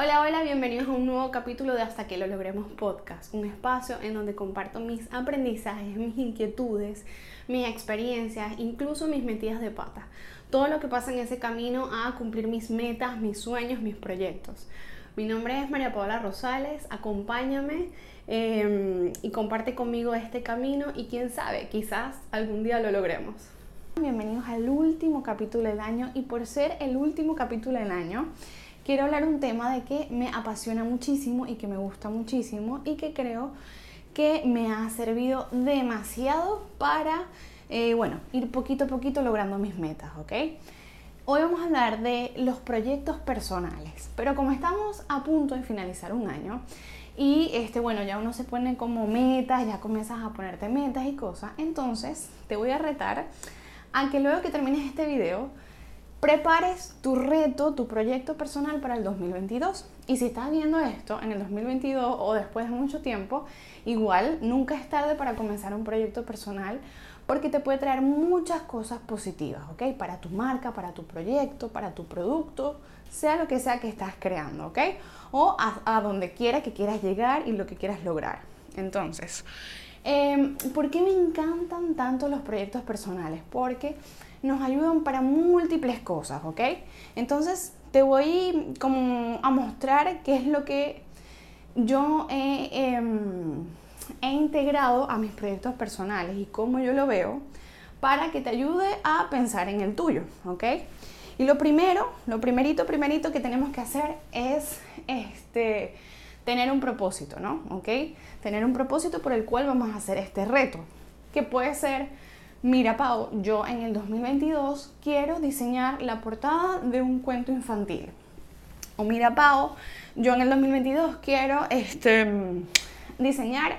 Hola, hola, bienvenidos a un nuevo capítulo de Hasta que lo logremos podcast, un espacio en donde comparto mis aprendizajes, mis inquietudes, mis experiencias, incluso mis metidas de pata, todo lo que pasa en ese camino a cumplir mis metas, mis sueños, mis proyectos. Mi nombre es María Paola Rosales, acompáñame em, y comparte conmigo este camino y quién sabe, quizás algún día lo logremos. Bienvenidos al último capítulo del año y por ser el último capítulo del año, quiero hablar un tema de que me apasiona muchísimo y que me gusta muchísimo y que creo que me ha servido demasiado para, eh, bueno, ir poquito a poquito logrando mis metas, ¿ok? Hoy vamos a hablar de los proyectos personales, pero como estamos a punto de finalizar un año y este, bueno, ya uno se pone como metas, ya comienzas a ponerte metas y cosas, entonces te voy a retar a que luego que termines este video, prepares tu reto, tu proyecto personal para el 2022. Y si estás viendo esto en el 2022 o después de mucho tiempo, igual nunca es tarde para comenzar un proyecto personal porque te puede traer muchas cosas positivas, ¿ok? Para tu marca, para tu proyecto, para tu producto, sea lo que sea que estás creando, ¿ok? O a, donde quiera que quieras llegar y lo que quieras lograr. Entonces, eh, ¿por qué me encantan tanto los proyectos personales? Porque nos ayudan para múltiples cosas, ¿ok? Entonces te voy como a mostrar qué es lo que yo em, he, integrado a mis proyectos personales y cómo yo lo veo para que te ayude a pensar en el tuyo, ¿ok? Y lo primero, lo primerito, primerito que tenemos que hacer es este, tener un propósito, ¿no? ¿Ok? Tener un propósito por el cual vamos a hacer este reto, que puede ser Mira, Pau, yo en el 2022 quiero diseñar la portada de un cuento infantil. O mira, Pau, yo en el 2022 quiero este, diseñar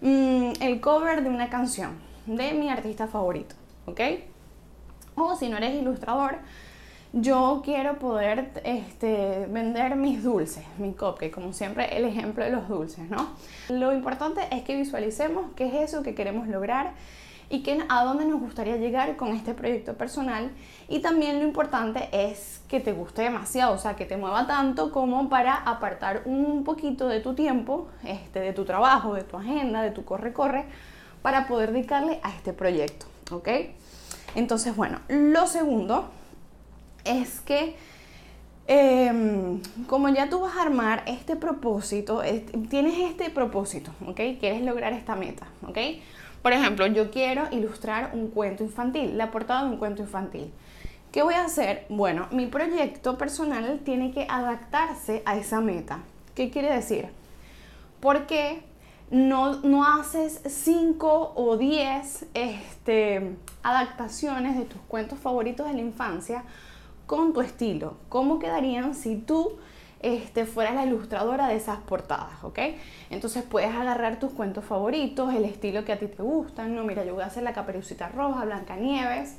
mm, el cover de una canción de mi artista favorito, ¿ok? O si no eres ilustrador, yo quiero poder este, vender mis dulces, mi cupcake, como siempre el ejemplo de los dulces, ¿no? Lo importante es que visualicemos qué es eso que queremos lograr y que, a dónde nos gustaría llegar con este proyecto personal. Y también lo importante es que te guste demasiado, o sea, que te mueva tanto como para apartar un poquito de tu tiempo, este, de tu trabajo, de tu agenda, de tu corre-corre, para poder dedicarle a este proyecto, ¿ok? Entonces, bueno, lo segundo es que em, como ya tú vas a armar este propósito, tienes este propósito, ¿ok? Quieres lograr esta meta, ¿ok? Por ejemplo, yo quiero ilustrar un cuento infantil, la portada de un cuento infantil. ¿Qué voy a hacer? Bueno, mi proyecto personal tiene que adaptarse a esa meta. ¿Qué quiere decir? Porque no, no haces 5 o 10 este, adaptaciones de tus cuentos favoritos de la infancia con tu estilo. ¿Cómo quedarían si tú este, fueras la ilustradora de esas portadas, ¿ok? Entonces puedes agarrar tus cuentos favoritos, el estilo que a ti te gustan, no, mira, yo voy a hacer la caperucita roja, Blancanieves,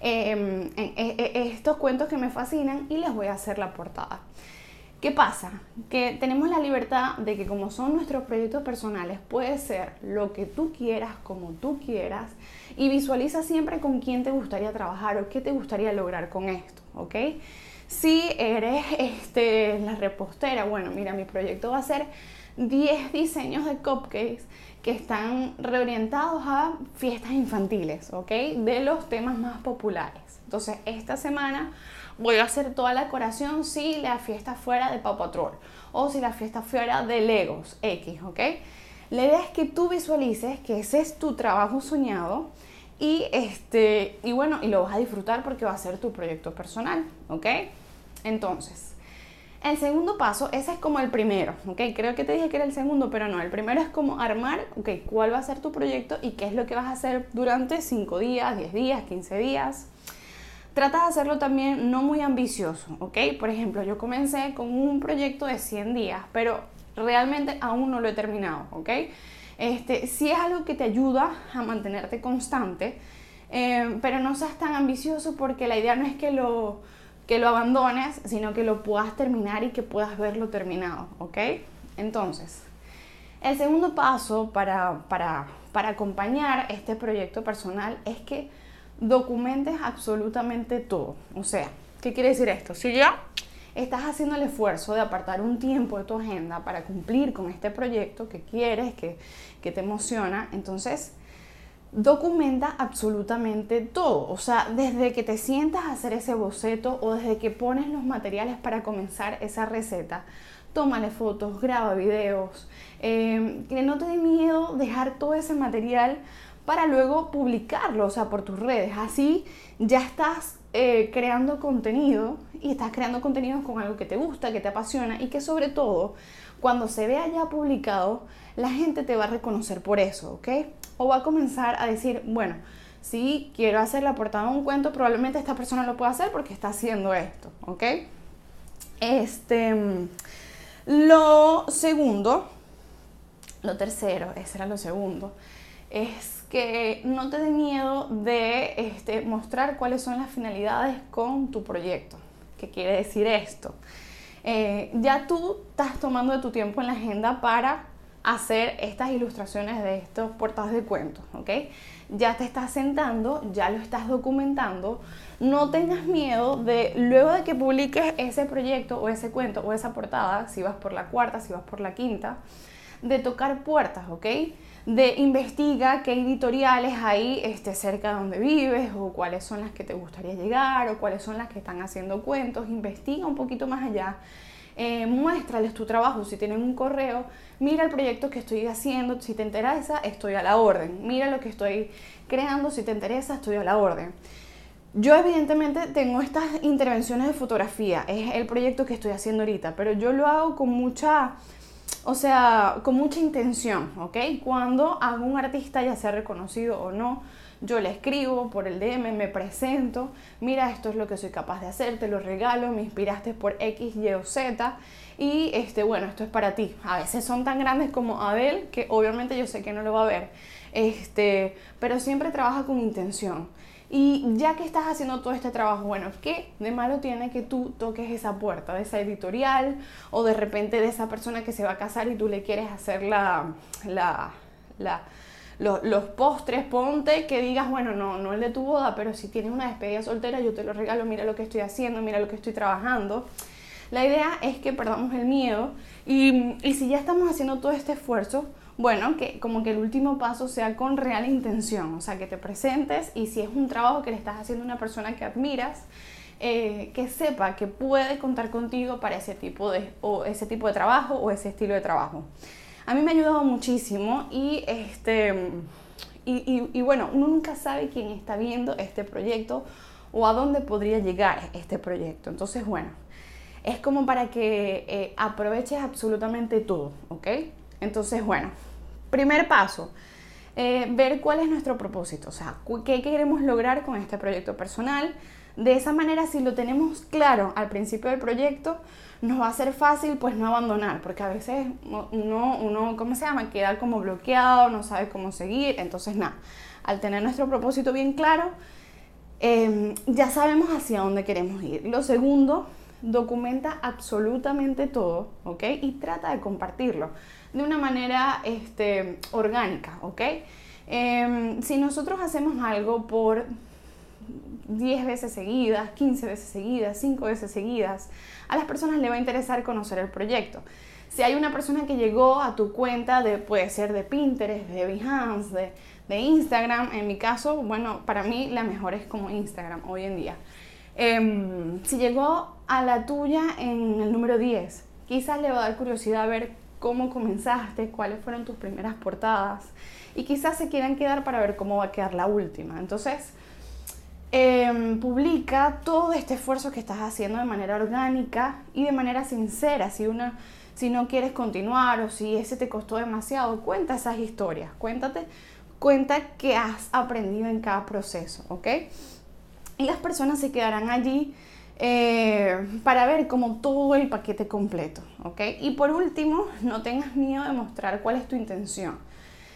eh, estos cuentos que me fascinan y les voy a hacer la portada. ¿Qué pasa? Que tenemos la libertad de que como son nuestros proyectos personales, puede ser lo que tú quieras, como tú quieras, y visualiza siempre con quién te gustaría trabajar o qué te gustaría lograr con esto, ¿ok? Si eres este, la repostera, bueno, mira, mi proyecto va a ser 10 diseños de cupcakes que están reorientados a fiestas infantiles, ¿ok? De los temas más populares. Entonces, esta semana voy a hacer toda la decoración si la fiesta fuera de Paw Patrol o si la fiesta fuera de Legos X, ¿ok? La idea es que tú visualices que ese es tu trabajo soñado y, este, y bueno, y lo vas a disfrutar porque va a ser tu proyecto personal, ¿ok? Entonces, el segundo paso, ese es como el primero, ¿ok? Creo que te dije que era el segundo, pero no, el primero es como armar, ¿ok? ¿Cuál va a ser tu proyecto y qué es lo que vas a hacer durante 5 días, 10 días, 15 días? Trata de hacerlo también no muy ambicioso, ¿ok? Por ejemplo, yo comencé con un proyecto de 100 días, pero realmente aún no lo he terminado, ¿ok? Este, sí es algo que te ayuda a mantenerte constante, eh, pero no seas tan ambicioso porque la idea no es que lo, que lo abandones, sino que lo puedas terminar y que puedas verlo terminado, ¿ok? Entonces, el segundo paso para, para, para acompañar este proyecto personal es que documentes absolutamente todo. O sea, ¿qué quiere decir esto? Si ya estás haciendo el esfuerzo de apartar un tiempo de tu agenda para cumplir con este proyecto que quieres, que, que te emociona, entonces documenta absolutamente todo. O sea, desde que te sientas a hacer ese boceto o desde que pones los materiales para comenzar esa receta, tómale fotos, graba videos, eh, que no te dé miedo dejar todo ese material para luego publicarlo, o sea, por tus redes. Así ya estás eh, creando contenido y estás creando contenido con algo que te gusta, que te apasiona y que sobre todo, cuando se vea ya publicado, la gente te va a reconocer por eso, ¿ok? O va a comenzar a decir, bueno, si quiero hacer la portada de un cuento, probablemente esta persona lo pueda hacer porque está haciendo esto, ¿ok? Este, lo segundo, lo tercero, ese era lo segundo, es que no te dé miedo de este, mostrar cuáles son las finalidades con tu proyecto. ¿Qué quiere decir esto? Eh, ya tú estás tomando de tu tiempo en la agenda para hacer estas ilustraciones de estos portadas de cuentos, ¿ok? Ya te estás sentando, ya lo estás documentando. No tengas miedo de, luego de que publiques ese proyecto o ese cuento o esa portada, si vas por la cuarta, si vas por la quinta, de tocar puertas, ¿ok? De investiga qué editoriales hay este, cerca de donde vives o cuáles son las que te gustaría llegar o cuáles son las que están haciendo cuentos. Investiga un poquito más allá eh, muéstrales tu trabajo, si tienen un correo, mira el proyecto que estoy haciendo, si te interesa, estoy a la orden, mira lo que estoy creando, si te interesa, estoy a la orden. Yo evidentemente tengo estas intervenciones de fotografía, es el proyecto que estoy haciendo ahorita, pero yo lo hago con mucha, o sea, con mucha intención, ¿ok? Cuando un artista, ya sea reconocido o no, yo le escribo por el DM, me presento, mira, esto es lo que soy capaz de hacer, te lo regalo, me inspiraste por X, Y o Z y este, bueno, esto es para ti. A veces son tan grandes como Abel, que obviamente yo sé que no lo va a ver, este, pero siempre trabaja con intención. Y ya que estás haciendo todo este trabajo, bueno, ¿qué de malo tiene que tú toques esa puerta de esa editorial o de repente de esa persona que se va a casar y tú le quieres hacer la, la, la los, postres, ponte que digas, bueno, no, no el de tu boda, pero si tienes una despedida soltera, yo te lo regalo, mira lo que estoy haciendo, mira lo que estoy trabajando. La idea es que perdamos el miedo y, y si ya estamos haciendo todo este esfuerzo, bueno, que como que el último paso sea con real intención, o sea, que te presentes y si es un trabajo que le estás haciendo a una persona que admiras, eh, que sepa que puede contar contigo para ese tipo de, o ese tipo de trabajo o ese estilo de trabajo. A mí me ha ayudado muchísimo y, este, y, bueno, uno nunca sabe quién está viendo este proyecto o a dónde podría llegar este proyecto. Entonces, bueno, es como para que eh, aproveches absolutamente todo, ¿ok? Entonces, bueno, primer paso, eh, ver cuál es nuestro propósito, o sea, qué queremos lograr con este proyecto personal. De esa manera, si lo tenemos claro al principio del proyecto, nos va a ser fácil pues no abandonar, porque a veces uno, uno, ¿cómo se llama? Queda como bloqueado, no sabe cómo seguir, entonces nada, al tener nuestro propósito bien claro, em, ya sabemos hacia dónde queremos ir. Lo segundo, documenta absolutamente todo, ¿ok? Y trata de compartirlo de una manera este, orgánica, ¿ok? Em, si nosotros hacemos algo por 10 veces seguidas, 15 veces seguidas, 5 veces seguidas, a las personas le va a interesar conocer el proyecto. Si hay una persona que llegó a tu cuenta, de, puede ser de Pinterest, de Behance, de, Instagram, en mi caso, bueno, para mí la mejor es como Instagram hoy en día. Em, si llegó a la tuya en el número 10, quizás le va a dar curiosidad ver cómo comenzaste, cuáles fueron tus primeras portadas y quizás se quieran quedar para ver cómo va a quedar la última. Entonces, Em, publica todo este esfuerzo que estás haciendo de manera orgánica y de manera sincera. Si, una, si no quieres continuar o si ese te costó demasiado, cuenta esas historias. Cuéntate, cuenta qué has aprendido en cada proceso, ¿ok? Y las personas se quedarán allí eh, para ver como todo el paquete completo, ¿ok? Y por último, no tengas miedo de mostrar cuál es tu intención.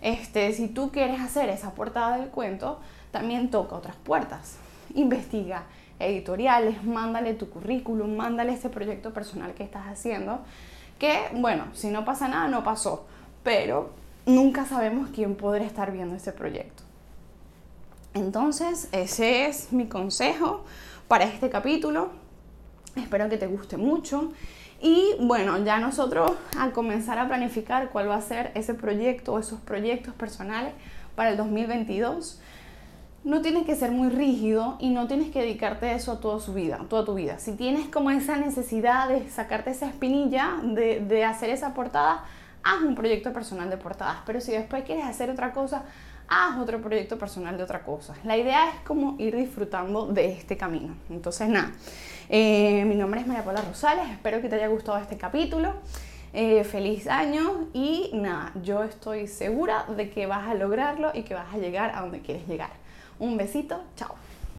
Este, si tú quieres hacer esa portada del cuento, también toca otras puertas. Investiga editoriales, mándale tu currículum, mándale ese proyecto personal que estás haciendo, que bueno, si no pasa nada, no pasó, pero nunca sabemos quién podría estar viendo ese proyecto. Entonces, ese es mi consejo para este capítulo. Espero que te guste mucho. Y bueno, ya nosotros al comenzar a planificar cuál va a ser ese proyecto o esos proyectos personales para el 2022, no tienes que ser muy rígido y no tienes que dedicarte a eso a toda su vida, toda tu vida. Si tienes como esa necesidad de sacarte esa espinilla, de, de hacer esa portada, haz un proyecto personal de portadas. Pero si después quieres hacer otra cosa, haz otro proyecto personal de otra cosa. La idea es como ir disfrutando de este camino. Entonces, nada, eh, mi nombre es María Paula Rosales, espero que te haya gustado este capítulo. Eh, feliz año y nada, yo estoy segura de que vas a lograrlo y que vas a llegar a donde quieres llegar. Un besito, chao.